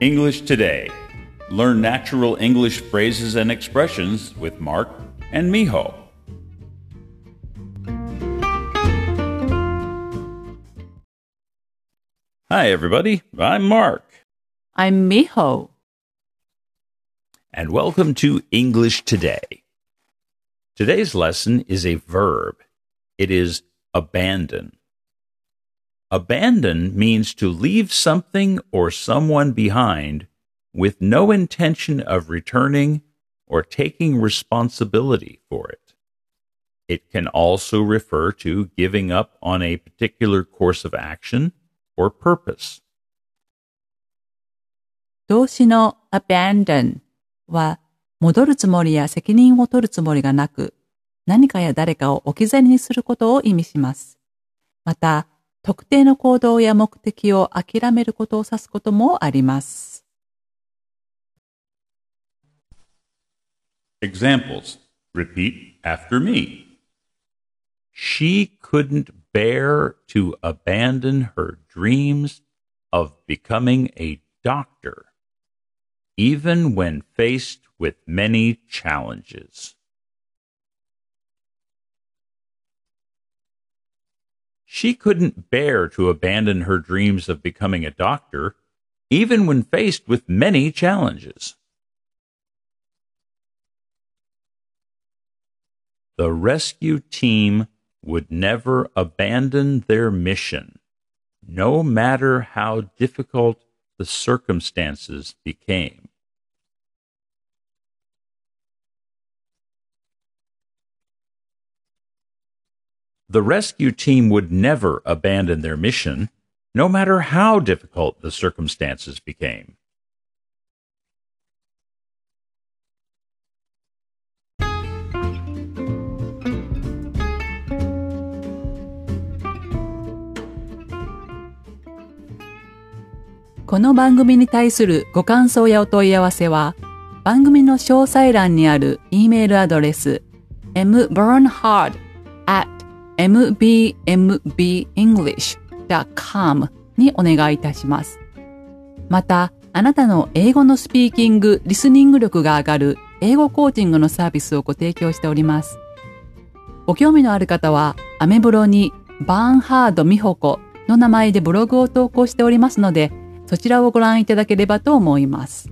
English Today. Learn natural English phrases and expressions with Mark and Miho. Hi, everybody. I'm Mark. I'm Miho. And welcome to English Today. Today's lesson is a verb. It is abandon. Abandon means to leave something or someone behind with no intention of returning or taking responsibility for it. It can also refer to giving up on a particular course of action or purpose. 動詞の abandon は戻るつもりや責任を取るつもりがなく何かや誰かを置き去りにすることを意味します。また、 特定の行動や目的を諦めることを指すこともあります。Examples. Repeat after me. She couldn't bear to abandon her dreams of becoming a doctor, even when faced with many challenges. She couldn't bear to abandon her dreams of becoming a doctor, even when faced with many challenges. The rescue team would never abandon their mission, no matter how difficult the circumstances became. The rescue team would never abandon their mission, no matter how difficult the circumstances became. This 番組に対するご感想やお問い合わせは番組の詳細欄にある E メールアドレス mburnhard at mbmbenglish.com にお願いいたします。また、あなたの英語のスピーキング、リスニング力が上がる英語コーチングのサービスをご提供しております。ご興味のある方は、アメブロにバーンハード美穂子の名前でブログを投稿しておりますので、そちらをご覧いただければと思います。